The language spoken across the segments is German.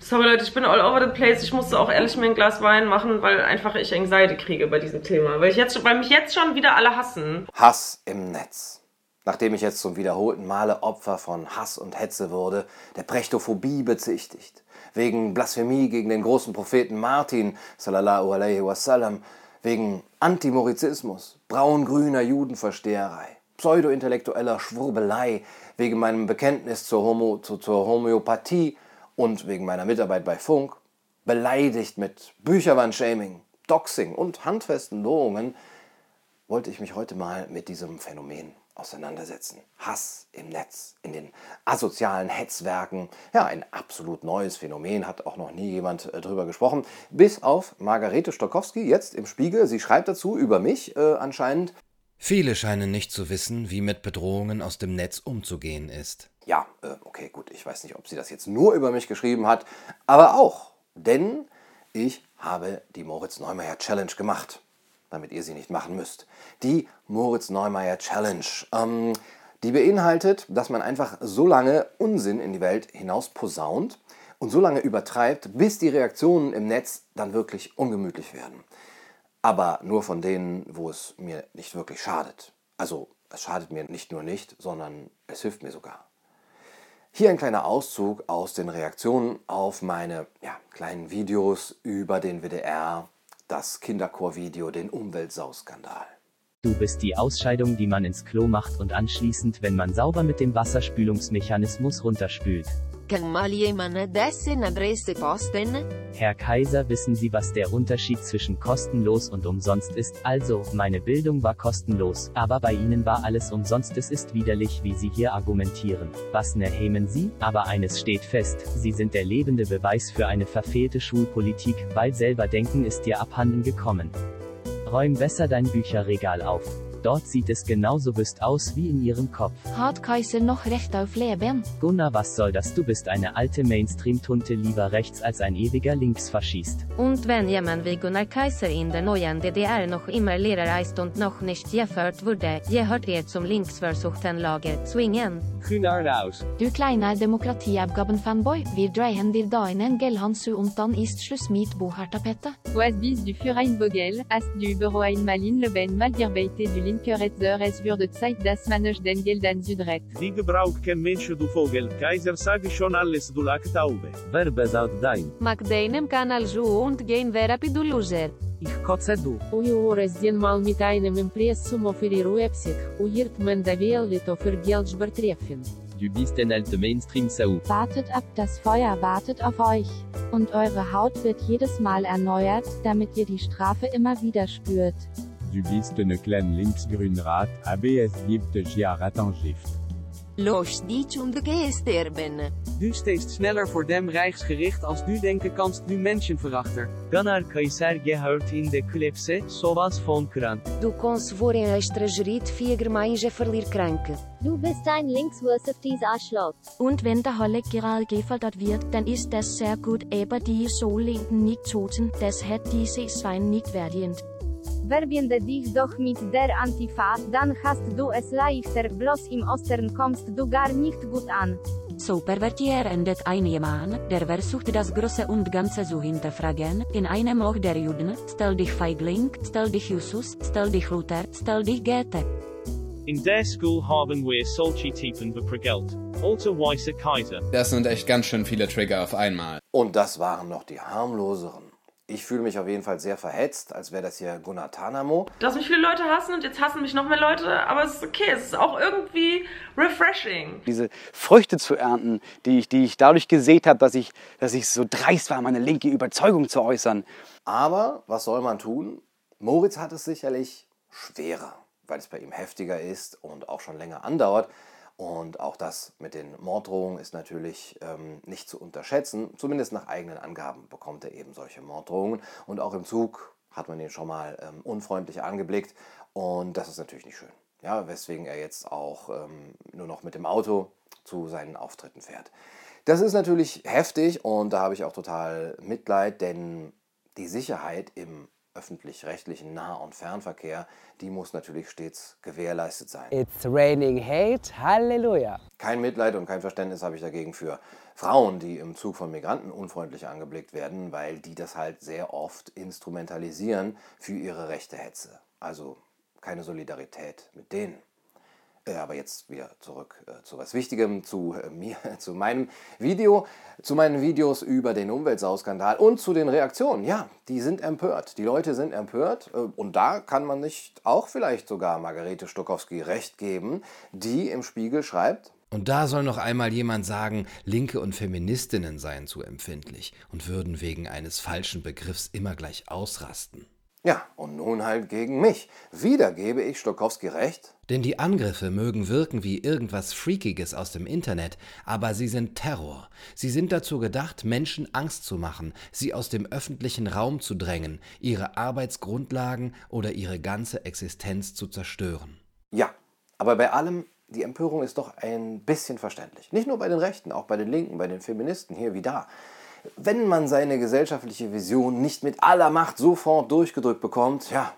Sorry Leute, ich bin all over the place. Ich musste auch ehrlich mir ein Glas Wein machen, weil einfach ich Anxiety kriege bei diesem Thema. Weil, ich jetzt, weil mich jetzt schon wieder alle hassen. Hass im Netz. Nachdem ich jetzt zum wiederholten Male Opfer von Hass und Hetze wurde, der Prächtophobie bezichtigt, wegen Blasphemie gegen den großen Propheten Martin, sallallahu alaihi wasallam, wegen Antimorizismus, braun-grüner Judenversteherei, pseudo-intellektueller Schwurbelei, wegen meinem Bekenntnis zur, Homo, zu, zur Homöopathie und wegen meiner Mitarbeit bei Funk, beleidigt mit Bücherwand-Shaming, Doxing und handfesten Drohungen, wollte ich mich heute mal mit diesem Phänomen auseinandersetzen. Hass im Netz, in den asozialen Hetzwerken. Ja, ein absolut neues Phänomen, hat auch noch nie jemand äh, drüber gesprochen. Bis auf Margarete Stokowski, jetzt im Spiegel. Sie schreibt dazu über mich äh, anscheinend. Viele scheinen nicht zu wissen, wie mit Bedrohungen aus dem Netz umzugehen ist. Ja, äh, okay, gut. Ich weiß nicht, ob sie das jetzt nur über mich geschrieben hat, aber auch. Denn ich habe die Moritz Neumeier Challenge gemacht damit ihr sie nicht machen müsst. Die Moritz Neumeier Challenge. Ähm, die beinhaltet, dass man einfach so lange Unsinn in die Welt hinaus posaunt und so lange übertreibt, bis die Reaktionen im Netz dann wirklich ungemütlich werden. Aber nur von denen, wo es mir nicht wirklich schadet. Also es schadet mir nicht nur nicht, sondern es hilft mir sogar. Hier ein kleiner Auszug aus den Reaktionen auf meine ja, kleinen Videos über den WDR das Kinderchorvideo, den Umweltsauskandal. Du bist die Ausscheidung, die man ins Klo macht und anschließend, wenn man sauber mit dem Wasserspülungsmechanismus runterspült. Kan mal jemand dessen Adresse posten? Herr Kaiser, wissen Sie, was der Unterschied zwischen kostenlos und umsonst ist? Also, meine Bildung war kostenlos, aber bei Ihnen war alles umsonst. Es ist widerlich, wie Sie hier argumentieren. Was nehmen Sie? Aber eines steht fest, Sie sind der lebende Beweis für eine verfehlte Schulpolitik, weil selber denken ist dir abhanden gekommen. Räum besser dein Bücherregal auf. Dort sieht es genauso wüst aus wie in ihrem Kopf. Hat Kaiser noch Recht auf Leben? Gunnar, was soll das? Du bist eine alte Mainstream-Tunte lieber rechts als ein ewiger Linksfaschist. Und wenn jemand wie Gunnar Kaiser in der neuen DDR noch immer Lehrer ist und noch nicht gefördert wurde, gehört er zum linksversuchten Lager zwingen. Gunnar raus. Du kleiner Demokratieabgaben-Fanboy, wir drehen dir deinen Gellhansu und dann ist Schluss mit Bohartapette. Was bis du für ein Vogel, hast du über ein Malin Leben mal gearbeitet du linkeretzer es würde Zeit dass man euch den Geld an Südret. Die Gebrauch kein Mensch du Vogel, Kaiser sage schon alles du lag taube. Wer besagt dein? Magdeinem Kanal Ju und gehen Verapi du Loser. Ich kotze du. Uiores din mal mit einem Impressum offerirruepsig, uirt man da wählte für Geld übertreffen. Du bist ein alte Mainstream-Sau. Wartet ab, das Feuer wartet auf euch. Und eure Haut wird jedes Mal erneuert, damit ihr die Strafe immer wieder spürt. Du bist eine kleine linksgrünrat, aber es gibt ja Rattengift. Los dich und gesterben. Du stehst schneller vor dem Reichsgericht als du denken kannst du Menschenverachter. Gunnar Kaiser gehört in de Klipse, sowas von krank. Du kannst voor een estrangerit vier Gemeinde verlier kranke. Du bist ein linkswurstiftes Arschloch. Und wenn der Holle gerade gefördert wird, dann ist das sehr gut, aber die so linken nicht toten, das hat diese Schwein nicht verdient. Verbinde dich doch mit der Antifa, dann hast du es leichter, bloß im Osten kommst du gar nicht gut an. So pervertierendet ein Mann, der versucht das Große und Ganze zu hinterfragen, in einem Loch der Juden, stell dich Feigling, stell dich Jesus, stell dich Luther, stell dich Goethe. In der School haben wir solche Typen beprügelt. Also weiße Kaiser. Das sind echt ganz schön viele Trigger auf einmal. Und das waren noch die harmloseren. Ich fühle mich auf jeden Fall sehr verhetzt, als wäre das hier Gunnar Tanamo. Dass mich viele Leute hassen und jetzt hassen mich noch mehr Leute, aber es ist okay, es ist auch irgendwie refreshing. Diese Früchte zu ernten, die ich, die ich dadurch gesät habe, dass ich, dass ich so dreist war, meine linke Überzeugung zu äußern. Aber was soll man tun? Moritz hat es sicherlich schwerer, weil es bei ihm heftiger ist und auch schon länger andauert. Und auch das mit den Morddrohungen ist natürlich ähm, nicht zu unterschätzen. Zumindest nach eigenen Angaben bekommt er eben solche Morddrohungen. Und auch im Zug hat man ihn schon mal ähm, unfreundlich angeblickt. Und das ist natürlich nicht schön. Ja, weswegen er jetzt auch ähm, nur noch mit dem Auto zu seinen Auftritten fährt. Das ist natürlich heftig und da habe ich auch total Mitleid, denn die Sicherheit im öffentlich-rechtlichen Nah- und Fernverkehr, die muss natürlich stets gewährleistet sein. It's raining hate, Halleluja. Kein Mitleid und kein Verständnis habe ich dagegen für Frauen, die im Zug von Migranten unfreundlich angeblickt werden, weil die das halt sehr oft instrumentalisieren für ihre rechte Hetze. Also keine Solidarität mit denen. Äh, aber jetzt wieder zurück äh, zu was Wichtigem, zu äh, mir, zu meinem Video, zu meinen Videos über den Umweltsauskandal und zu den Reaktionen. Ja, die sind empört. Die Leute sind empört. Und da kann man nicht auch vielleicht sogar Margarete Stokowski recht geben, die im Spiegel schreibt, Und da soll noch einmal jemand sagen, Linke und Feministinnen seien zu empfindlich und würden wegen eines falschen Begriffs immer gleich ausrasten. Ja, und nun halt gegen mich. Wieder gebe ich Stokowski recht. Denn die Angriffe mögen wirken wie irgendwas Freakiges aus dem Internet, aber sie sind Terror. Sie sind dazu gedacht, Menschen Angst zu machen, sie aus dem öffentlichen Raum zu drängen, ihre Arbeitsgrundlagen oder ihre ganze Existenz zu zerstören. Ja, aber bei allem, die Empörung ist doch ein bisschen verständlich. Nicht nur bei den Rechten, auch bei den Linken, bei den Feministen, hier wie da. Wenn man seine gesellschaftliche Vision nicht mit aller Macht sofort durchgedrückt bekommt, ja,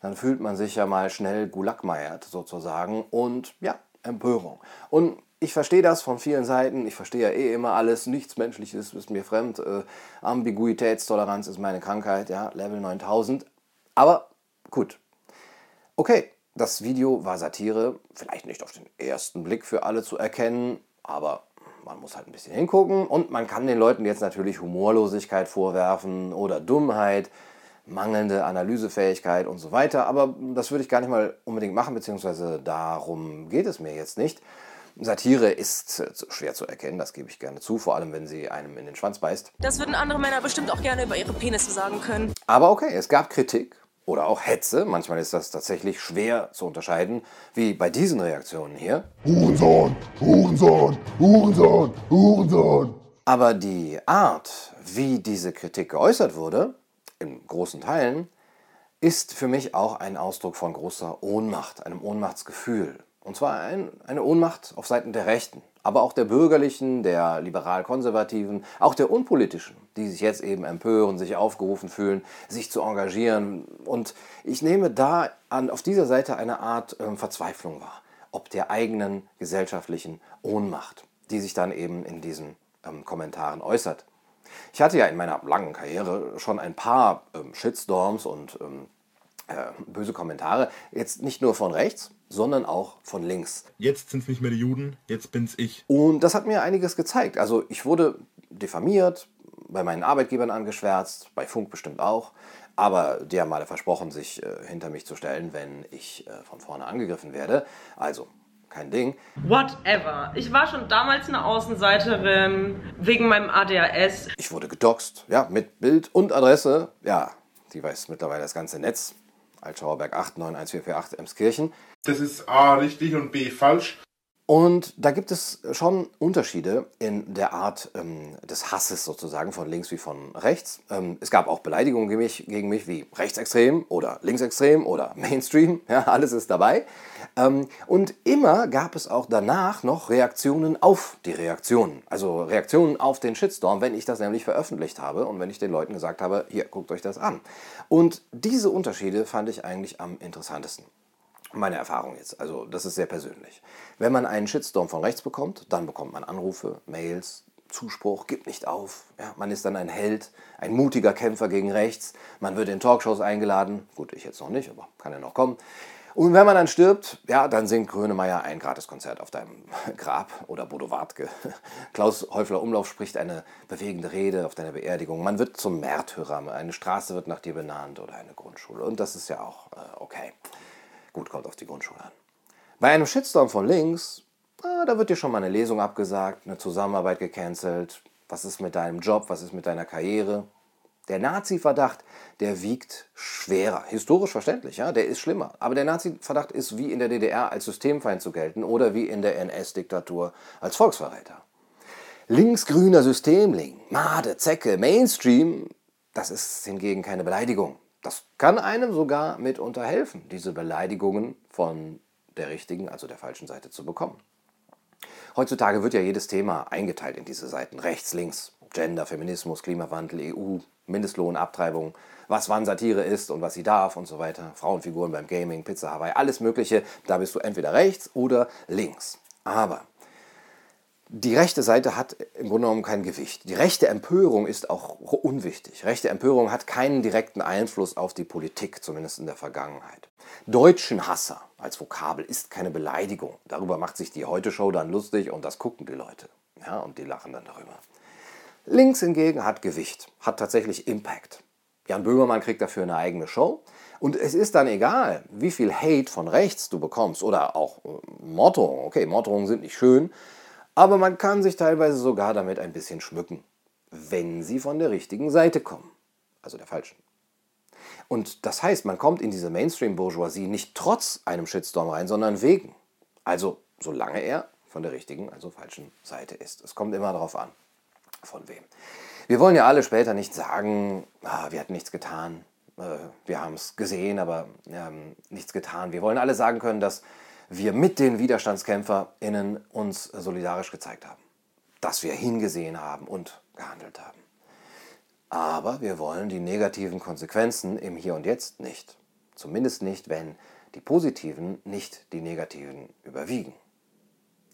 dann fühlt man sich ja mal schnell gulagmeiert sozusagen und ja, Empörung. Und ich verstehe das von vielen Seiten. Ich verstehe ja eh immer alles. Nichts Menschliches ist mir fremd. Äh, Ambiguitätstoleranz ist meine Krankheit. Ja, Level 9000. Aber gut. Okay, das Video war Satire. Vielleicht nicht auf den ersten Blick für alle zu erkennen. Aber man muss halt ein bisschen hingucken. Und man kann den Leuten jetzt natürlich Humorlosigkeit vorwerfen oder Dummheit mangelnde Analysefähigkeit und so weiter. Aber das würde ich gar nicht mal unbedingt machen, beziehungsweise darum geht es mir jetzt nicht. Satire ist äh, schwer zu erkennen, das gebe ich gerne zu, vor allem wenn sie einem in den Schwanz beißt. Das würden andere Männer bestimmt auch gerne über ihre Penisse sagen können. Aber okay, es gab Kritik oder auch Hetze. Manchmal ist das tatsächlich schwer zu unterscheiden, wie bei diesen Reaktionen hier. Hurensohn, Hurensohn, Hurensohn, Hurensohn. Aber die Art, wie diese Kritik geäußert wurde, in großen Teilen, ist für mich auch ein Ausdruck von großer Ohnmacht, einem Ohnmachtsgefühl. Und zwar ein, eine Ohnmacht auf Seiten der Rechten, aber auch der bürgerlichen, der liberal-konservativen, auch der unpolitischen, die sich jetzt eben empören, sich aufgerufen fühlen, sich zu engagieren. Und ich nehme da an, auf dieser Seite eine Art ähm, Verzweiflung wahr, ob der eigenen gesellschaftlichen Ohnmacht, die sich dann eben in diesen ähm, Kommentaren äußert. Ich hatte ja in meiner langen Karriere schon ein paar ähm, Shitstorms und ähm, äh, böse Kommentare, jetzt nicht nur von rechts, sondern auch von links. Jetzt sind's nicht mehr die Juden, jetzt bin's ich. Und das hat mir einiges gezeigt. Also ich wurde diffamiert, bei meinen Arbeitgebern angeschwärzt, bei Funk bestimmt auch. Aber die haben alle versprochen, sich äh, hinter mich zu stellen, wenn ich äh, von vorne angegriffen werde. Also, kein Ding. Whatever. Ich war schon damals eine Außenseiterin wegen meinem ADHS. Ich wurde gedoxt, ja, mit Bild und Adresse. Ja, die weiß mittlerweile das ganze Netz. Altschauerberg 8 91448 Emskirchen. Das ist A richtig und B falsch. Und da gibt es schon Unterschiede in der Art ähm, des Hasses sozusagen von links wie von rechts. Ähm, es gab auch Beleidigungen gegen mich, gegen mich wie rechtsextrem oder linksextrem oder Mainstream. Ja, alles ist dabei. Ähm, und immer gab es auch danach noch Reaktionen auf die Reaktionen. Also Reaktionen auf den Shitstorm, wenn ich das nämlich veröffentlicht habe und wenn ich den Leuten gesagt habe, hier, guckt euch das an. Und diese Unterschiede fand ich eigentlich am interessantesten. Meine Erfahrung jetzt, also das ist sehr persönlich. Wenn man einen Shitstorm von rechts bekommt, dann bekommt man Anrufe, Mails, Zuspruch, gibt nicht auf. Ja, man ist dann ein Held, ein mutiger Kämpfer gegen rechts. Man wird in Talkshows eingeladen. Gut, ich jetzt noch nicht, aber kann ja noch kommen. Und wenn man dann stirbt, ja, dann singt Grönemeyer ein Gratiskonzert auf deinem Grab oder Bodo Wartke. Klaus Häufler Umlauf spricht eine bewegende Rede auf deiner Beerdigung. Man wird zum Märtyrer. Eine Straße wird nach dir benannt oder eine Grundschule. Und das ist ja auch äh, okay. Gut, kommt auf die Grundschule an. Bei einem Shitstorm von links, ah, da wird dir schon mal eine Lesung abgesagt, eine Zusammenarbeit gecancelt. Was ist mit deinem Job? Was ist mit deiner Karriere? Der Nazi-Verdacht, der wiegt schwerer. Historisch verständlich, ja, der ist schlimmer. Aber der Nazi-Verdacht ist wie in der DDR als Systemfeind zu gelten oder wie in der NS-Diktatur als Volksverräter. Linksgrüner Systemling, Made, Zecke, Mainstream, das ist hingegen keine Beleidigung. Das kann einem sogar mitunter helfen, diese Beleidigungen von der richtigen, also der falschen Seite zu bekommen. Heutzutage wird ja jedes Thema eingeteilt in diese Seiten, rechts, links, Gender, Feminismus, Klimawandel, EU, Mindestlohn, Abtreibung, was wann Satire ist und was sie darf und so weiter. Frauenfiguren beim Gaming, Pizza Hawaii, alles Mögliche. Da bist du entweder rechts oder links. Aber die rechte Seite hat im Grunde genommen kein Gewicht. Die rechte Empörung ist auch unwichtig. Rechte Empörung hat keinen direkten Einfluss auf die Politik, zumindest in der Vergangenheit. Deutschenhasser als Vokabel ist keine Beleidigung. Darüber macht sich die Heute-Show dann lustig und das gucken die Leute. Ja, und die lachen dann darüber. Links hingegen hat Gewicht, hat tatsächlich Impact. Jan Böhmermann kriegt dafür eine eigene Show. Und es ist dann egal, wie viel Hate von rechts du bekommst oder auch äh, Morddrohungen. Okay, Morddrohungen sind nicht schön, aber man kann sich teilweise sogar damit ein bisschen schmücken, wenn sie von der richtigen Seite kommen, also der falschen. Und das heißt, man kommt in diese Mainstream-Bourgeoisie nicht trotz einem Shitstorm rein, sondern wegen. Also solange er von der richtigen, also falschen Seite ist. Es kommt immer darauf an, von wem. Wir wollen ja alle später nicht sagen, ah, wir hatten nichts getan, äh, wir haben es gesehen, aber ähm, nichts getan. Wir wollen alle sagen können, dass wir mit den WiderstandskämpferInnen uns solidarisch gezeigt haben. Dass wir hingesehen haben und gehandelt haben. Aber wir wollen die negativen Konsequenzen im Hier und Jetzt nicht. Zumindest nicht, wenn die positiven nicht die negativen überwiegen.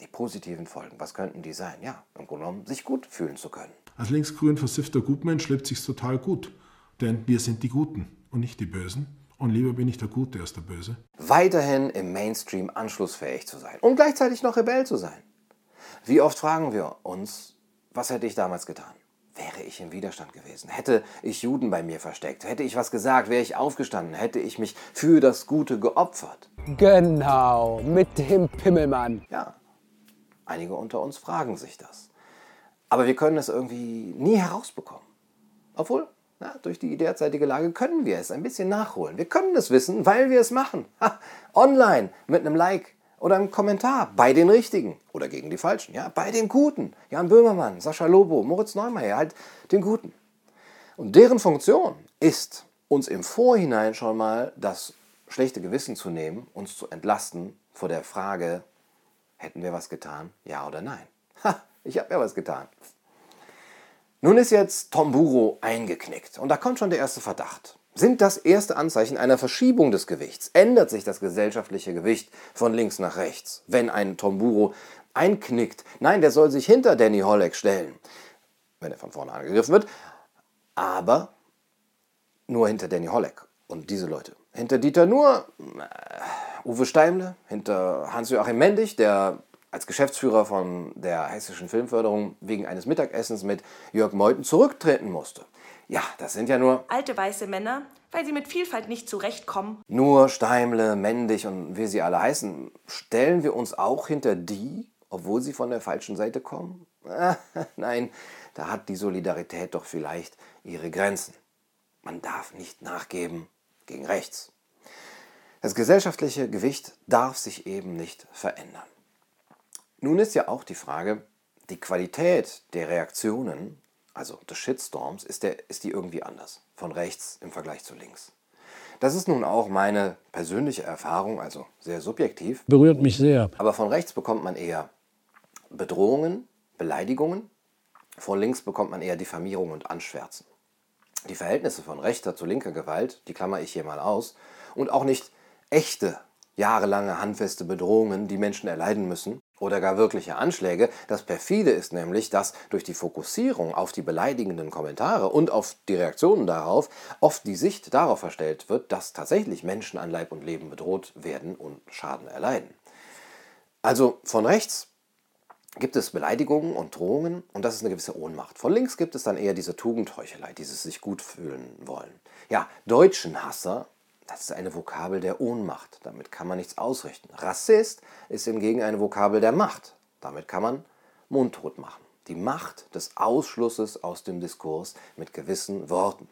Die positiven Folgen, was könnten die sein? Ja, im Grunde genommen, sich gut fühlen zu können. Als linksgrün versiffter Gutmensch lebt sich's total gut. Denn wir sind die Guten und nicht die Bösen. Und lieber bin ich der Gute als der Böse. Weiterhin im Mainstream anschlussfähig zu sein und gleichzeitig noch Rebell zu sein. Wie oft fragen wir uns, was hätte ich damals getan? Wäre ich im Widerstand gewesen? Hätte ich Juden bei mir versteckt? Hätte ich was gesagt? Wäre ich aufgestanden? Hätte ich mich für das Gute geopfert? Genau, mit dem Pimmelmann. Ja, einige unter uns fragen sich das. Aber wir können es irgendwie nie herausbekommen. Obwohl, na, durch die derzeitige Lage können wir es ein bisschen nachholen. Wir können es wissen, weil wir es machen. Ha, online, mit einem Like oder einem Kommentar bei den Richtigen oder gegen die Falschen. Ja, bei den Guten. Jan Böhmermann, Sascha Lobo, Moritz Neumeier, halt den Guten. Und deren Funktion ist, uns im Vorhinein schon mal das schlechte Gewissen zu nehmen, uns zu entlasten vor der Frage, hätten wir was getan, ja oder nein? Ha, ich habe ja was getan. Nun ist jetzt Tomburo eingeknickt und da kommt schon der erste Verdacht. Sind das erste Anzeichen einer Verschiebung des Gewichts? Ändert sich das gesellschaftliche Gewicht von links nach rechts, wenn ein Tomburo einknickt? Nein, der soll sich hinter Danny Holleck stellen, wenn er von vorne angegriffen wird, aber nur hinter Danny Holleck und diese Leute. Hinter Dieter Nur, äh, Uwe Steimle, hinter Hans-Joachim Mendig, der als Geschäftsführer von der Hessischen Filmförderung wegen eines Mittagessens mit Jörg Meuthen zurücktreten musste. Ja, das sind ja nur Alte weiße Männer, weil sie mit Vielfalt nicht zurechtkommen. nur Steimle, Mendig und wie sie alle heißen. Stellen wir uns auch hinter die, obwohl sie von der falschen Seite kommen? Nein, da hat die Solidarität doch vielleicht ihre Grenzen. Man darf nicht nachgeben gegen rechts. Das gesellschaftliche Gewicht darf sich eben nicht verändern. Nun ist ja auch die Frage, die Qualität der Reaktionen, also des Shitstorms, ist, der, ist die irgendwie anders, von rechts im Vergleich zu links. Das ist nun auch meine persönliche Erfahrung, also sehr subjektiv. Berührt mich sehr. Aber von rechts bekommt man eher Bedrohungen, Beleidigungen, von links bekommt man eher Diffamierung und Anschwärzen. Die Verhältnisse von rechter zu linker Gewalt, die klammer ich hier mal aus, und auch nicht echte, jahrelange handfeste Bedrohungen, die Menschen erleiden müssen, oder gar wirkliche Anschläge. Das perfide ist nämlich, dass durch die Fokussierung auf die beleidigenden Kommentare und auf die Reaktionen darauf oft die Sicht darauf verstellt wird, dass tatsächlich Menschen an Leib und Leben bedroht werden und Schaden erleiden. Also von rechts gibt es Beleidigungen und Drohungen und das ist eine gewisse Ohnmacht. Von links gibt es dann eher diese Tugendheuchelei, dieses sich gut fühlen wollen. Ja, Deutschenhasser, das ist eine Vokabel der Ohnmacht. Damit kann man nichts ausrichten. Rassist ist hingegen eine Vokabel der Macht. Damit kann man mundtot machen. Die Macht des Ausschlusses aus dem Diskurs mit gewissen Worten.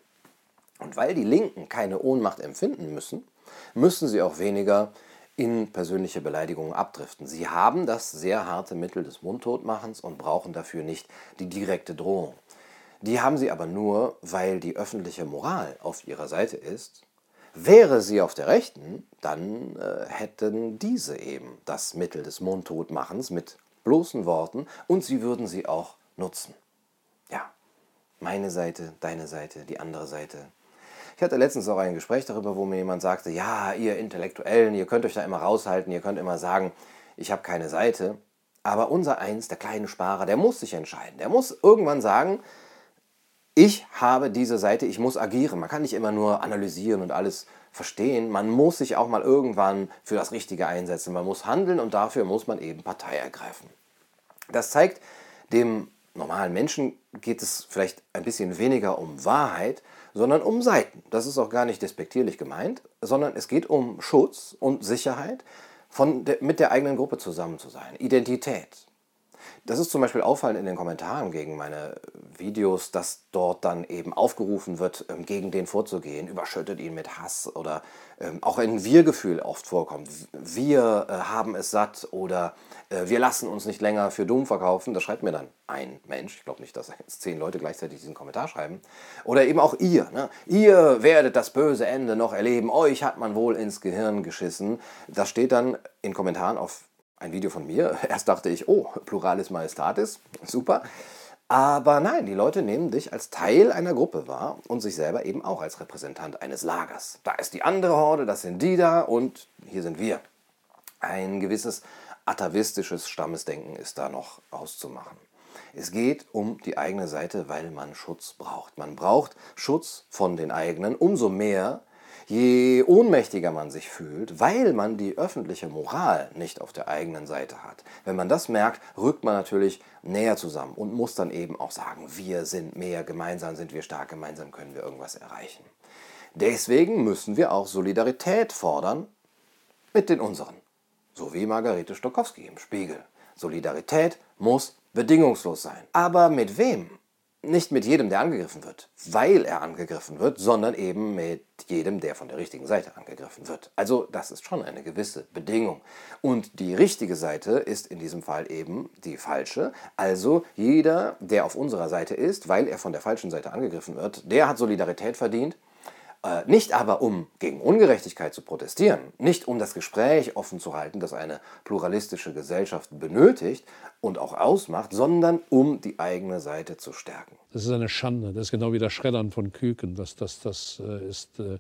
Und weil die Linken keine Ohnmacht empfinden müssen, müssen sie auch weniger in persönliche Beleidigungen abdriften. Sie haben das sehr harte Mittel des Mundtotmachens und brauchen dafür nicht die direkte Drohung. Die haben sie aber nur, weil die öffentliche Moral auf ihrer Seite ist. Wäre sie auf der rechten, dann äh, hätten diese eben das Mittel des Mundtotmachens mit bloßen Worten und sie würden sie auch nutzen. Ja, Meine Seite, deine Seite, die andere Seite. Ich hatte letztens auch ein Gespräch darüber, wo mir jemand sagte, ja, ihr Intellektuellen, ihr könnt euch da immer raushalten, ihr könnt immer sagen, ich habe keine Seite. Aber unser Eins, der kleine Sparer, der muss sich entscheiden. Der muss irgendwann sagen, ich habe diese Seite, ich muss agieren. Man kann nicht immer nur analysieren und alles verstehen. Man muss sich auch mal irgendwann für das Richtige einsetzen. Man muss handeln und dafür muss man eben Partei ergreifen. Das zeigt, dem normalen Menschen geht es vielleicht ein bisschen weniger um Wahrheit, sondern um Seiten. Das ist auch gar nicht despektierlich gemeint, sondern es geht um Schutz und Sicherheit, von der, mit der eigenen Gruppe zusammen zu sein. Identität. Das ist zum Beispiel auffallend in den Kommentaren gegen meine Videos, dass dort dann eben aufgerufen wird, ähm, gegen den vorzugehen, überschüttet ihn mit Hass oder ähm, auch ein Wir-Gefühl oft vorkommt. Wir äh, haben es satt oder äh, wir lassen uns nicht länger für dumm verkaufen. Das schreibt mir dann ein Mensch. Ich glaube nicht, dass jetzt zehn Leute gleichzeitig diesen Kommentar schreiben. Oder eben auch ihr. Ne? Ihr werdet das böse Ende noch erleben. Euch hat man wohl ins Gehirn geschissen. Das steht dann in Kommentaren auf ein Video von mir. Erst dachte ich, oh, Pluralis Majestatis, super. Aber nein, die Leute nehmen dich als Teil einer Gruppe wahr und sich selber eben auch als Repräsentant eines Lagers. Da ist die andere Horde, das sind die da und hier sind wir. Ein gewisses atavistisches Stammesdenken ist da noch auszumachen. Es geht um die eigene Seite, weil man Schutz braucht. Man braucht Schutz von den eigenen, umso mehr, Je ohnmächtiger man sich fühlt, weil man die öffentliche Moral nicht auf der eigenen Seite hat. Wenn man das merkt, rückt man natürlich näher zusammen und muss dann eben auch sagen, wir sind mehr, gemeinsam sind wir stark, gemeinsam können wir irgendwas erreichen. Deswegen müssen wir auch Solidarität fordern mit den unseren. So wie Margarete Stokowski im Spiegel. Solidarität muss bedingungslos sein. Aber mit wem? Nicht mit jedem, der angegriffen wird, weil er angegriffen wird, sondern eben mit jedem, der von der richtigen Seite angegriffen wird. Also das ist schon eine gewisse Bedingung. Und die richtige Seite ist in diesem Fall eben die falsche. Also jeder, der auf unserer Seite ist, weil er von der falschen Seite angegriffen wird, der hat Solidarität verdient nicht aber um gegen Ungerechtigkeit zu protestieren, nicht um das Gespräch offen zu halten, das eine pluralistische Gesellschaft benötigt und auch ausmacht, sondern um die eigene Seite zu stärken. Das ist eine Schande. Das ist genau wie das Schreddern von Küken. Das, das, das, äh, ist, äh,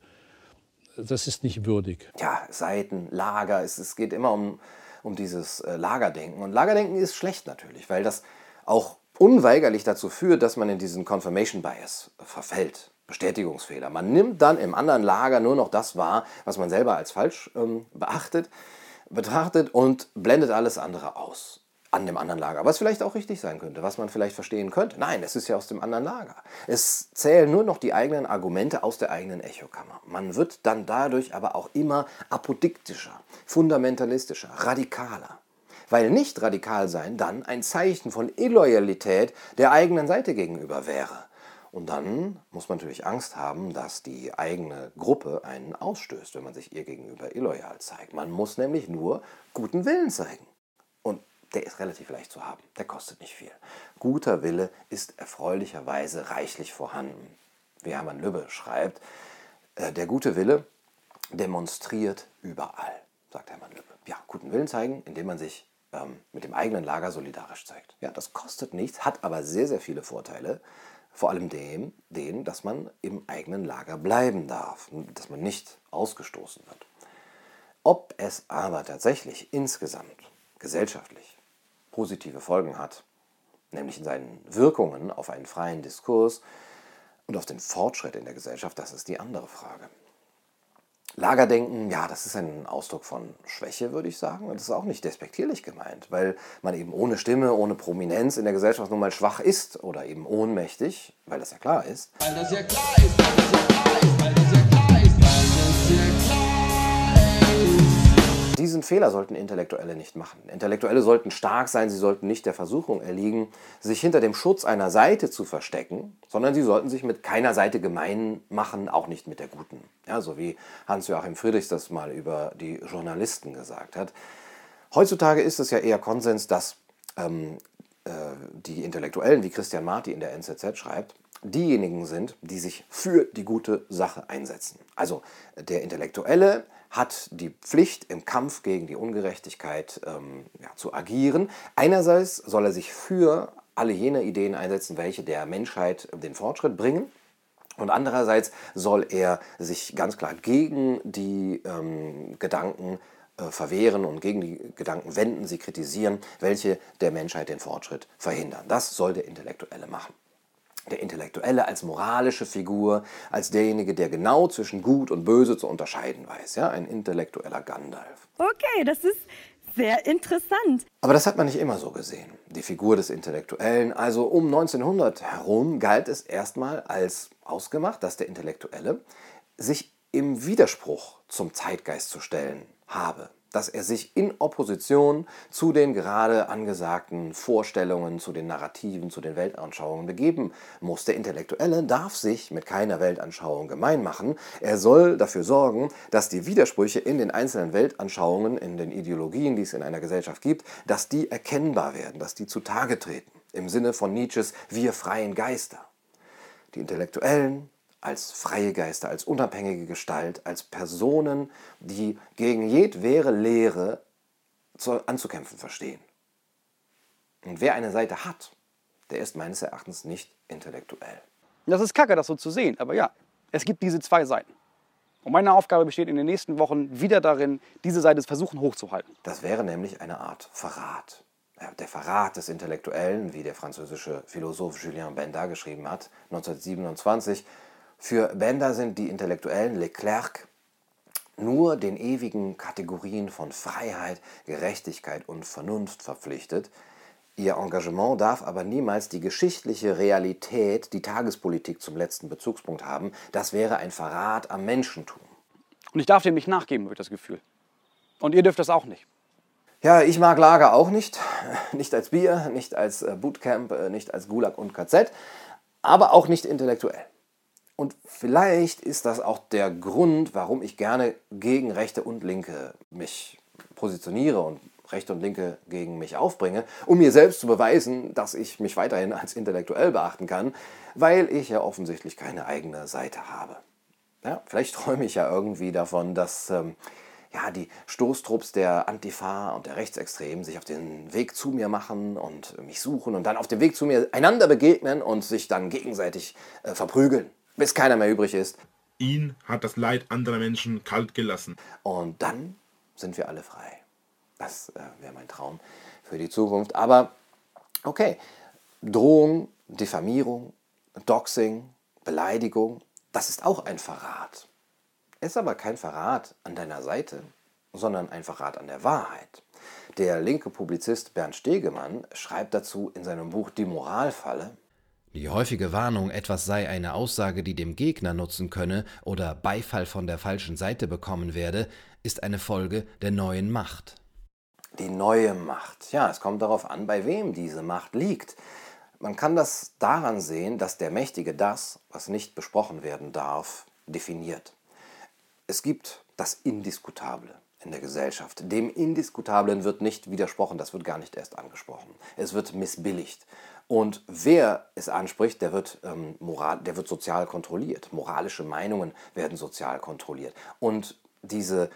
das ist nicht würdig. Ja, Seiten, Lager, es, es geht immer um, um dieses Lagerdenken. Und Lagerdenken ist schlecht natürlich, weil das auch unweigerlich dazu führt, dass man in diesen Confirmation Bias verfällt. Bestätigungsfehler. Man nimmt dann im anderen Lager nur noch das wahr, was man selber als falsch ähm, beachtet, betrachtet und blendet alles andere aus an dem anderen Lager. Was vielleicht auch richtig sein könnte, was man vielleicht verstehen könnte. Nein, es ist ja aus dem anderen Lager. Es zählen nur noch die eigenen Argumente aus der eigenen Echokammer. Man wird dann dadurch aber auch immer apodiktischer, fundamentalistischer, radikaler. Weil nicht radikal sein dann ein Zeichen von Illoyalität der eigenen Seite gegenüber wäre. Und dann muss man natürlich Angst haben, dass die eigene Gruppe einen ausstößt, wenn man sich ihr gegenüber illoyal zeigt. Man muss nämlich nur guten Willen zeigen. Und der ist relativ leicht zu haben. Der kostet nicht viel. Guter Wille ist erfreulicherweise reichlich vorhanden. Wie Hermann Lübbe schreibt, äh, der gute Wille demonstriert überall, sagt Hermann Lübbe. Ja, guten Willen zeigen, indem man sich ähm, mit dem eigenen Lager solidarisch zeigt. Ja, das kostet nichts, hat aber sehr, sehr viele Vorteile. Vor allem dem, den, dass man im eigenen Lager bleiben darf, dass man nicht ausgestoßen wird. Ob es aber tatsächlich insgesamt gesellschaftlich positive Folgen hat, nämlich in seinen Wirkungen auf einen freien Diskurs und auf den Fortschritt in der Gesellschaft, das ist die andere Frage. Lagerdenken, ja, das ist ein Ausdruck von Schwäche, würde ich sagen. Und das ist auch nicht despektierlich gemeint, weil man eben ohne Stimme, ohne Prominenz in der Gesellschaft nun mal schwach ist oder eben ohnmächtig, weil das ja klar ist. Weil das ja klar ist, Diesen Fehler sollten Intellektuelle nicht machen. Intellektuelle sollten stark sein, sie sollten nicht der Versuchung erliegen, sich hinter dem Schutz einer Seite zu verstecken, sondern sie sollten sich mit keiner Seite gemein machen, auch nicht mit der guten. Ja, so wie Hans-Joachim Friedrichs das mal über die Journalisten gesagt hat. Heutzutage ist es ja eher Konsens, dass ähm, äh, die Intellektuellen, wie Christian Marti in der NZZ schreibt, diejenigen sind, die sich für die gute Sache einsetzen. Also der Intellektuelle hat die Pflicht, im Kampf gegen die Ungerechtigkeit ähm, ja, zu agieren. Einerseits soll er sich für alle jene Ideen einsetzen, welche der Menschheit den Fortschritt bringen. Und andererseits soll er sich ganz klar gegen die ähm, Gedanken äh, verwehren und gegen die Gedanken wenden, sie kritisieren, welche der Menschheit den Fortschritt verhindern. Das soll der Intellektuelle machen. Der Intellektuelle als moralische Figur, als derjenige, der genau zwischen Gut und Böse zu unterscheiden weiß. Ja? Ein intellektueller Gandalf. Okay, das ist sehr interessant. Aber das hat man nicht immer so gesehen. Die Figur des Intellektuellen, also um 1900 herum, galt es erstmal als ausgemacht, dass der Intellektuelle sich im Widerspruch zum Zeitgeist zu stellen habe dass er sich in Opposition zu den gerade angesagten Vorstellungen, zu den Narrativen, zu den Weltanschauungen begeben muss. Der Intellektuelle darf sich mit keiner Weltanschauung gemein machen. Er soll dafür sorgen, dass die Widersprüche in den einzelnen Weltanschauungen, in den Ideologien, die es in einer Gesellschaft gibt, dass die erkennbar werden, dass die zutage treten. Im Sinne von Nietzsches Wir freien Geister. Die Intellektuellen, als freie Geister, als unabhängige Gestalt, als Personen, die gegen jedwede Lehre zu, anzukämpfen verstehen. Und wer eine Seite hat, der ist meines Erachtens nicht intellektuell. Das ist kacke, das so zu sehen, aber ja, es gibt diese zwei Seiten. Und meine Aufgabe besteht in den nächsten Wochen wieder darin, diese Seite zu versuchen hochzuhalten. Das wäre nämlich eine Art Verrat. Der Verrat des Intellektuellen, wie der französische Philosoph Julien Benda geschrieben hat, 1927, für Bender sind die Intellektuellen Leclerc nur den ewigen Kategorien von Freiheit, Gerechtigkeit und Vernunft verpflichtet. Ihr Engagement darf aber niemals die geschichtliche Realität, die Tagespolitik zum letzten Bezugspunkt haben. Das wäre ein Verrat am Menschentum. Und ich darf dem nicht nachgeben, habe ich das Gefühl. Und ihr dürft das auch nicht. Ja, ich mag Lager auch nicht. Nicht als Bier, nicht als äh, Bootcamp, äh, nicht als Gulag und KZ, aber auch nicht intellektuell. Und vielleicht ist das auch der Grund, warum ich gerne gegen Rechte und Linke mich positioniere und Rechte und Linke gegen mich aufbringe, um mir selbst zu beweisen, dass ich mich weiterhin als intellektuell beachten kann, weil ich ja offensichtlich keine eigene Seite habe. Ja, vielleicht träume ich ja irgendwie davon, dass ähm, ja, die Stoßtrupps der Antifa und der Rechtsextremen sich auf den Weg zu mir machen und mich suchen und dann auf dem Weg zu mir einander begegnen und sich dann gegenseitig äh, verprügeln bis keiner mehr übrig ist. Ihn hat das Leid anderer Menschen kalt gelassen. Und dann sind wir alle frei. Das äh, wäre mein Traum für die Zukunft. Aber okay, Drohung, Diffamierung, Doxing, Beleidigung, das ist auch ein Verrat. Ist aber kein Verrat an deiner Seite, sondern ein Verrat an der Wahrheit. Der linke Publizist Bernd Stegemann schreibt dazu in seinem Buch Die Moralfalle, die häufige Warnung, etwas sei eine Aussage, die dem Gegner nutzen könne oder Beifall von der falschen Seite bekommen werde, ist eine Folge der neuen Macht. Die neue Macht. Ja, es kommt darauf an, bei wem diese Macht liegt. Man kann das daran sehen, dass der Mächtige das, was nicht besprochen werden darf, definiert. Es gibt das Indiskutable in der Gesellschaft. Dem Indiskutablen wird nicht widersprochen, das wird gar nicht erst angesprochen. Es wird missbilligt. Und wer es anspricht, der wird, ähm, moral, der wird sozial kontrolliert. Moralische Meinungen werden sozial kontrolliert. Und diese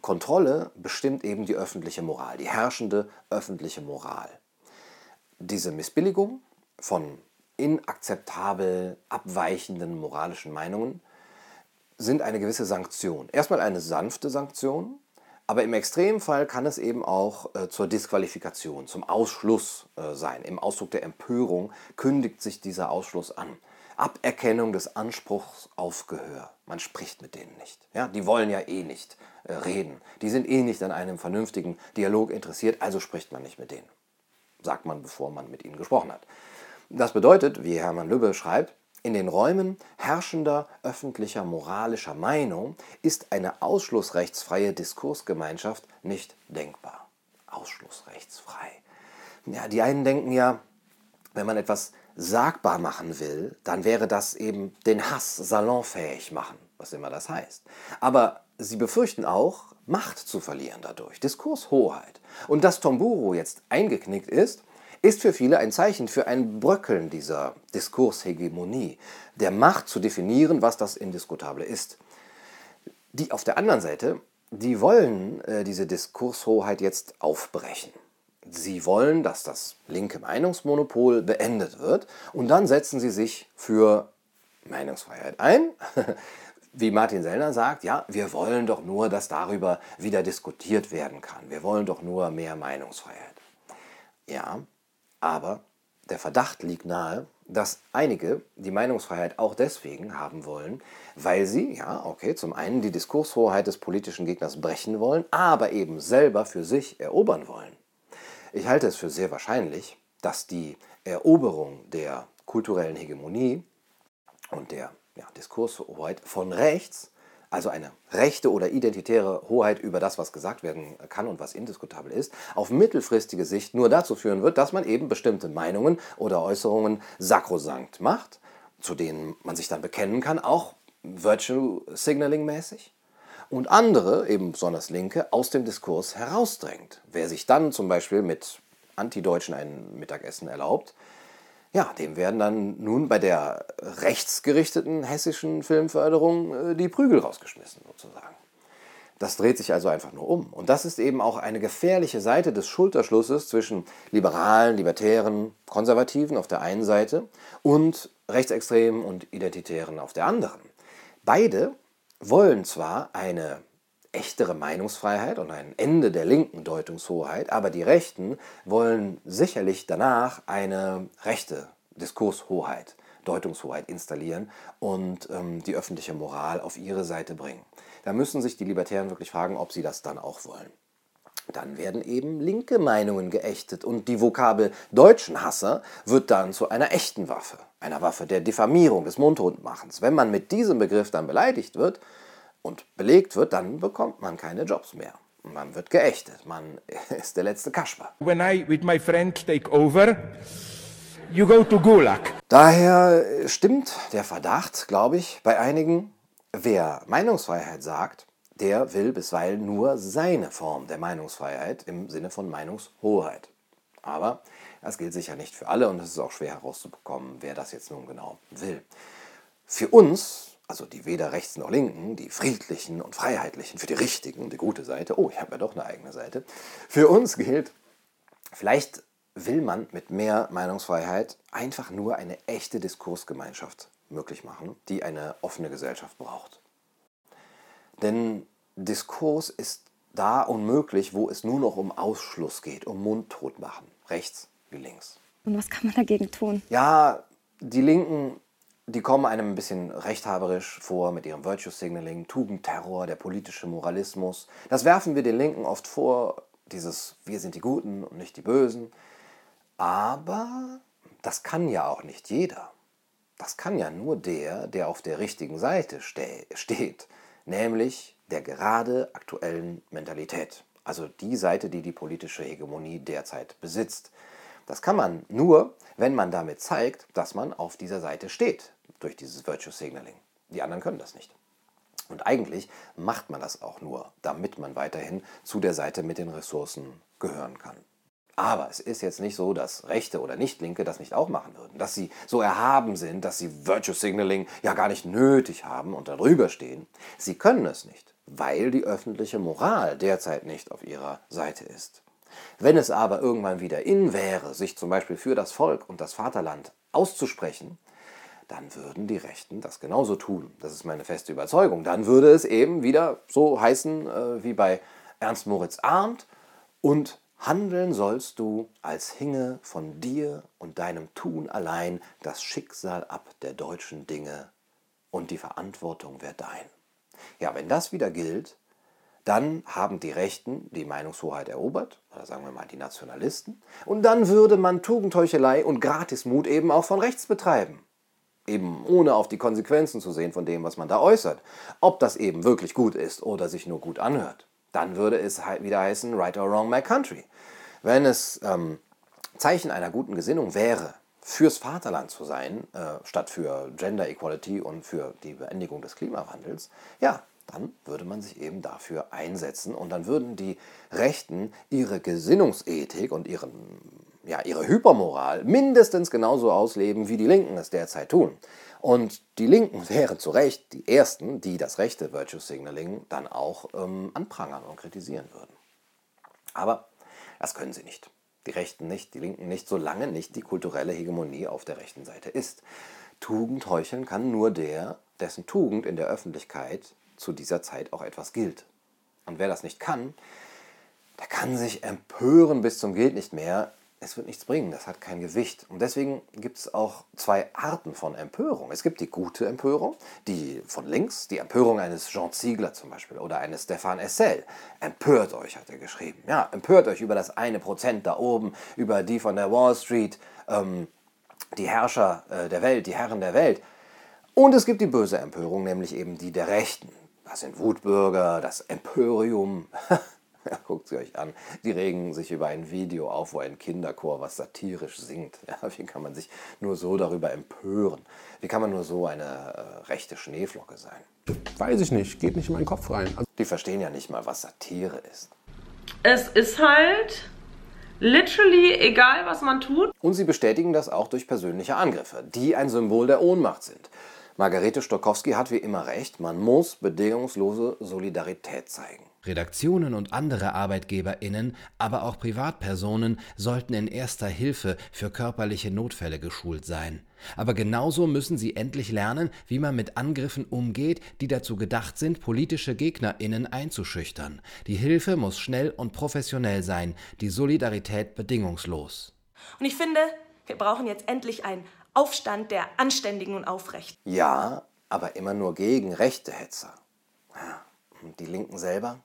Kontrolle bestimmt eben die öffentliche Moral, die herrschende öffentliche Moral. Diese Missbilligung von inakzeptabel abweichenden moralischen Meinungen sind eine gewisse Sanktion. Erstmal eine sanfte Sanktion, aber im Extremfall kann es eben auch äh, zur Disqualifikation, zum Ausschluss äh, sein. Im Ausdruck der Empörung kündigt sich dieser Ausschluss an. Aberkennung des Anspruchs auf Gehör. Man spricht mit denen nicht. Ja, die wollen ja eh nicht äh, reden. Die sind eh nicht an einem vernünftigen Dialog interessiert, also spricht man nicht mit denen. Sagt man, bevor man mit ihnen gesprochen hat. Das bedeutet, wie Hermann Lübbe schreibt, in den Räumen herrschender öffentlicher moralischer Meinung ist eine ausschlussrechtsfreie Diskursgemeinschaft nicht denkbar. Ausschlussrechtsfrei. Ja, die einen denken ja, wenn man etwas sagbar machen will, dann wäre das eben den Hass salonfähig machen, was immer das heißt. Aber sie befürchten auch, Macht zu verlieren dadurch, Diskurshoheit. Und dass Tomburo jetzt eingeknickt ist, ist für viele ein Zeichen für ein Bröckeln dieser Diskurshegemonie, der Macht zu definieren, was das Indiskutable ist. Die auf der anderen Seite, die wollen äh, diese Diskurshoheit jetzt aufbrechen. Sie wollen, dass das linke Meinungsmonopol beendet wird und dann setzen sie sich für Meinungsfreiheit ein. Wie Martin Sellner sagt, ja, wir wollen doch nur, dass darüber wieder diskutiert werden kann. Wir wollen doch nur mehr Meinungsfreiheit. Ja, aber der Verdacht liegt nahe, dass einige die Meinungsfreiheit auch deswegen haben wollen, weil sie, ja, okay, zum einen die Diskurshoheit des politischen Gegners brechen wollen, aber eben selber für sich erobern wollen. Ich halte es für sehr wahrscheinlich, dass die Eroberung der kulturellen Hegemonie und der ja, Diskurshoheit von rechts, also eine rechte oder identitäre Hoheit über das, was gesagt werden kann und was indiskutabel ist, auf mittelfristige Sicht nur dazu führen wird, dass man eben bestimmte Meinungen oder Äußerungen sakrosankt macht, zu denen man sich dann bekennen kann, auch Virtue Signaling mäßig und andere, eben besonders Linke, aus dem Diskurs herausdrängt. Wer sich dann zum Beispiel mit Antideutschen ein Mittagessen erlaubt, ja, dem werden dann nun bei der rechtsgerichteten hessischen Filmförderung äh, die Prügel rausgeschmissen, sozusagen. Das dreht sich also einfach nur um. Und das ist eben auch eine gefährliche Seite des Schulterschlusses zwischen Liberalen, Libertären, Konservativen auf der einen Seite und Rechtsextremen und Identitären auf der anderen. Beide wollen zwar eine echtere Meinungsfreiheit und ein Ende der linken Deutungshoheit, aber die Rechten wollen sicherlich danach eine rechte Diskurshoheit, Deutungshoheit installieren und ähm, die öffentliche Moral auf ihre Seite bringen. Da müssen sich die Libertären wirklich fragen, ob sie das dann auch wollen. Dann werden eben linke Meinungen geächtet und die Vokabel deutschen Hasser wird dann zu einer echten Waffe, einer Waffe der Diffamierung, des Mundtotmachens. Wenn man mit diesem Begriff dann beleidigt wird und belegt wird, dann bekommt man keine Jobs mehr. Man wird geächtet, man ist der letzte Kasper. When I with my friend take over, you go to Gulag. Daher stimmt der Verdacht, glaube ich, bei einigen, wer Meinungsfreiheit sagt, der will bisweilen nur seine Form der Meinungsfreiheit im Sinne von Meinungshoheit. Aber das gilt sicher nicht für alle und es ist auch schwer herauszubekommen, wer das jetzt nun genau will. Für uns, also die weder Rechts noch Linken, die Friedlichen und Freiheitlichen, für die Richtigen, die gute Seite, oh, ich habe ja doch eine eigene Seite, für uns gilt, vielleicht will man mit mehr Meinungsfreiheit einfach nur eine echte Diskursgemeinschaft möglich machen, die eine offene Gesellschaft braucht. Denn Diskurs ist da unmöglich, wo es nur noch um Ausschluss geht, um Mundtotmachen, rechts wie links. Und was kann man dagegen tun? Ja, die Linken, die kommen einem ein bisschen rechthaberisch vor mit ihrem Virtue Signaling, Tugendterror, der politische Moralismus. Das werfen wir den Linken oft vor, dieses Wir sind die Guten und nicht die Bösen. Aber das kann ja auch nicht jeder. Das kann ja nur der, der auf der richtigen Seite ste steht nämlich der gerade aktuellen Mentalität. Also die Seite, die die politische Hegemonie derzeit besitzt. Das kann man nur, wenn man damit zeigt, dass man auf dieser Seite steht, durch dieses Virtue Signaling. Die anderen können das nicht. Und eigentlich macht man das auch nur, damit man weiterhin zu der Seite mit den Ressourcen gehören kann. Aber es ist jetzt nicht so, dass Rechte oder Nicht-Linke das nicht auch machen würden. Dass sie so erhaben sind, dass sie Virtue Signaling ja gar nicht nötig haben und darüber stehen. Sie können es nicht, weil die öffentliche Moral derzeit nicht auf ihrer Seite ist. Wenn es aber irgendwann wieder in wäre, sich zum Beispiel für das Volk und das Vaterland auszusprechen, dann würden die Rechten das genauso tun. Das ist meine feste Überzeugung. Dann würde es eben wieder so heißen äh, wie bei Ernst Moritz Arndt und Handeln sollst du, als hinge von dir und deinem Tun allein das Schicksal ab der deutschen Dinge und die Verantwortung wär dein. Ja, wenn das wieder gilt, dann haben die Rechten die Meinungshoheit erobert, oder sagen wir mal die Nationalisten, und dann würde man Tugendheuchelei und Gratismut eben auch von rechts betreiben. Eben ohne auf die Konsequenzen zu sehen von dem, was man da äußert. Ob das eben wirklich gut ist oder sich nur gut anhört dann würde es wieder heißen, right or wrong my country. Wenn es ähm, Zeichen einer guten Gesinnung wäre, fürs Vaterland zu sein, äh, statt für Gender Equality und für die Beendigung des Klimawandels, ja, dann würde man sich eben dafür einsetzen und dann würden die Rechten ihre Gesinnungsethik und ihren, ja, ihre Hypermoral mindestens genauso ausleben, wie die Linken es derzeit tun. Und die Linken wären zu Recht die Ersten, die das rechte Virtue Signaling dann auch ähm, anprangern und kritisieren würden. Aber das können sie nicht. Die Rechten nicht, die Linken nicht, solange nicht die kulturelle Hegemonie auf der rechten Seite ist. Tugend heucheln kann nur der, dessen Tugend in der Öffentlichkeit zu dieser Zeit auch etwas gilt. Und wer das nicht kann, der kann sich empören bis zum geht nicht mehr. Es wird nichts bringen, das hat kein Gewicht. Und deswegen gibt es auch zwei Arten von Empörung. Es gibt die gute Empörung, die von links, die Empörung eines Jean Ziegler zum Beispiel oder eines Stefan Essel. Empört euch, hat er geschrieben. Ja, empört euch über das eine Prozent da oben, über die von der Wall Street, ähm, die Herrscher äh, der Welt, die Herren der Welt. Und es gibt die böse Empörung, nämlich eben die der Rechten. Das sind Wutbürger, das Empörium. Ja, guckt sie euch an. Die regen sich über ein Video auf, wo ein Kinderchor was satirisch singt. Ja, wie kann man sich nur so darüber empören? Wie kann man nur so eine äh, rechte Schneeflocke sein? Weiß ich nicht, geht nicht in meinen Kopf rein. Also die verstehen ja nicht mal, was Satire ist. Es ist halt literally egal, was man tut. Und sie bestätigen das auch durch persönliche Angriffe, die ein Symbol der Ohnmacht sind. Margarete Stokowski hat wie immer recht, man muss bedingungslose Solidarität zeigen. Redaktionen und andere ArbeitgeberInnen, aber auch Privatpersonen sollten in erster Hilfe für körperliche Notfälle geschult sein. Aber genauso müssen sie endlich lernen, wie man mit Angriffen umgeht, die dazu gedacht sind, politische GegnerInnen einzuschüchtern. Die Hilfe muss schnell und professionell sein, die Solidarität bedingungslos. Und ich finde, wir brauchen jetzt endlich einen Aufstand der Anständigen und Aufrechten. Ja, aber immer nur gegen rechte Hetzer. Ja, und die Linken selber?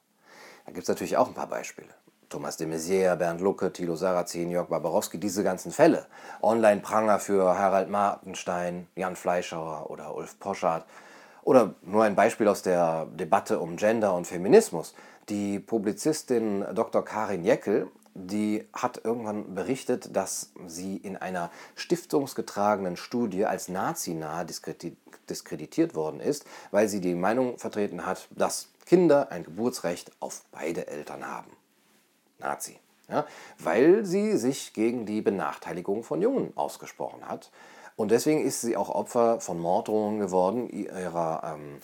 Da gibt es natürlich auch ein paar Beispiele. Thomas de Maizière, Bernd Lucke, Thilo Sarrazin, Jörg Barbarowski, diese ganzen Fälle. Online-Pranger für Harald Martenstein, Jan Fleischauer oder Ulf Poschardt. Oder nur ein Beispiel aus der Debatte um Gender und Feminismus. Die Publizistin Dr. Karin Jeckel, die hat irgendwann berichtet, dass sie in einer stiftungsgetragenen Studie als nazinah diskreditiert worden ist, weil sie die Meinung vertreten hat, dass Kinder ein Geburtsrecht auf beide Eltern haben. Nazi. Ja, weil sie sich gegen die Benachteiligung von Jungen ausgesprochen hat. Und deswegen ist sie auch Opfer von Morddrohungen geworden, ihrer, ähm,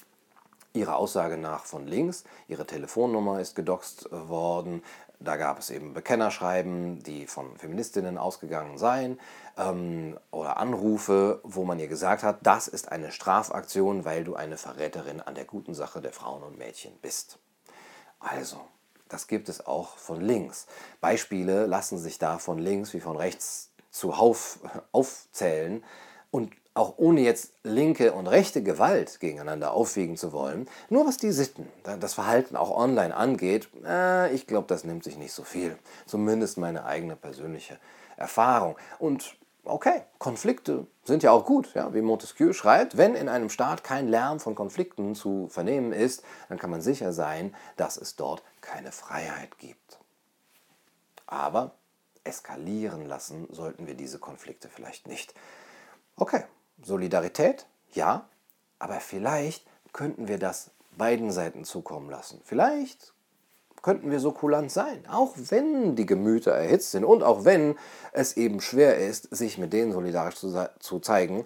ihrer Aussage nach von links. Ihre Telefonnummer ist gedoxt worden. Da gab es eben Bekennerschreiben, die von Feministinnen ausgegangen seien ähm, oder Anrufe, wo man ihr gesagt hat, das ist eine Strafaktion, weil du eine Verräterin an der guten Sache der Frauen und Mädchen bist. Also, das gibt es auch von links. Beispiele lassen sich da von links wie von rechts zuhauf aufzählen und auch ohne jetzt linke und rechte Gewalt gegeneinander aufwiegen zu wollen, nur was die Sitten, das Verhalten auch online angeht, äh, ich glaube, das nimmt sich nicht so viel. Zumindest meine eigene persönliche Erfahrung. Und okay, Konflikte sind ja auch gut, ja, wie Montesquieu schreibt, wenn in einem Staat kein Lärm von Konflikten zu vernehmen ist, dann kann man sicher sein, dass es dort keine Freiheit gibt. Aber eskalieren lassen sollten wir diese Konflikte vielleicht nicht. Okay, Solidarität, ja, aber vielleicht könnten wir das beiden Seiten zukommen lassen. Vielleicht könnten wir so kulant sein, auch wenn die Gemüter erhitzt sind und auch wenn es eben schwer ist, sich mit denen solidarisch zu, zu zeigen,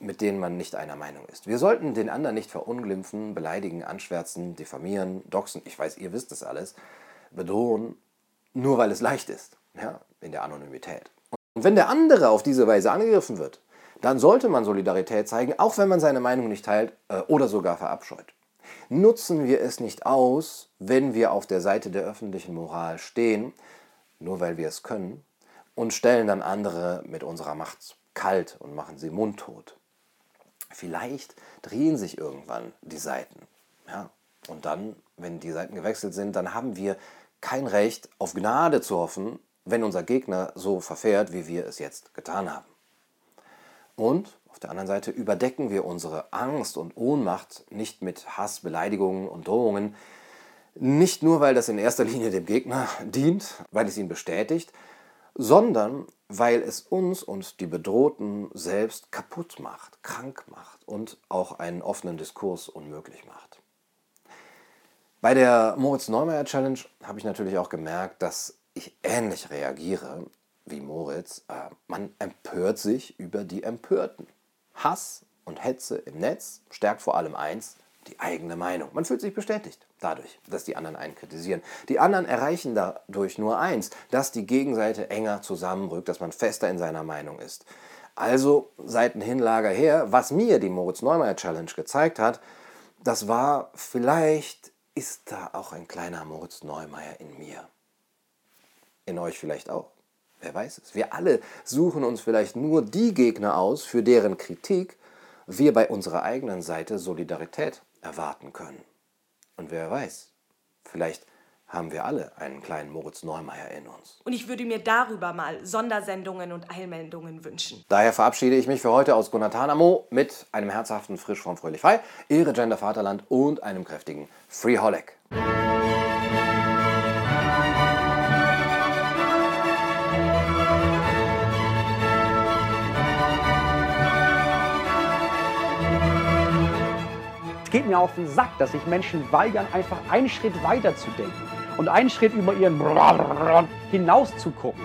mit denen man nicht einer Meinung ist. Wir sollten den anderen nicht verunglimpfen, beleidigen, anschwärzen, diffamieren, doxen, ich weiß, ihr wisst das alles, bedrohen, nur weil es leicht ist, ja, in der Anonymität. Und wenn der andere auf diese Weise angegriffen wird, dann sollte man Solidarität zeigen, auch wenn man seine Meinung nicht teilt äh, oder sogar verabscheut nutzen wir es nicht aus, wenn wir auf der Seite der öffentlichen Moral stehen, nur weil wir es können, und stellen dann andere mit unserer Macht kalt und machen sie mundtot. Vielleicht drehen sich irgendwann die Seiten. Ja? Und dann, wenn die Seiten gewechselt sind, dann haben wir kein Recht, auf Gnade zu hoffen, wenn unser Gegner so verfährt, wie wir es jetzt getan haben. Und auf der anderen Seite überdecken wir unsere Angst und Ohnmacht nicht mit Hass, Beleidigungen und Drohungen, nicht nur, weil das in erster Linie dem Gegner dient, weil es ihn bestätigt, sondern weil es uns und die Bedrohten selbst kaputt macht, krank macht und auch einen offenen Diskurs unmöglich macht. Bei der Moritz Neumeier Challenge habe ich natürlich auch gemerkt, dass ich ähnlich reagiere wie Moritz. Äh, man empört sich über die Empörten. Hass und Hetze im Netz stärkt vor allem eins, die eigene Meinung. Man fühlt sich bestätigt. dadurch, dass die anderen einen kritisieren. Die anderen erreichen dadurch nur eins, dass die Gegenseite enger zusammenrückt, dass man fester in seiner Meinung ist. Also Seitenhinlager her, was mir die Moritz Neumeier Challenge gezeigt hat, das war, vielleicht ist da auch ein kleiner Moritz Neumeier in mir. In euch vielleicht auch. Wer weiß es. Wir alle suchen uns vielleicht nur die Gegner aus, für deren Kritik wir bei unserer eigenen Seite Solidarität erwarten können. Und wer weiß, vielleicht haben wir alle einen kleinen Moritz Neumeier in uns. Und ich würde mir darüber mal Sondersendungen und Eilmeldungen wünschen. Daher verabschiede ich mich für heute aus Guantanamo mit einem herzhaften Frisch von Fröhlich Frei, Ehre Gender Vaterland und einem kräftigen Freeholic. Mir auf den Sack, dass sich Menschen weigern, einfach einen Schritt weiter zu denken und einen Schritt über ihren hinaus zu gucken.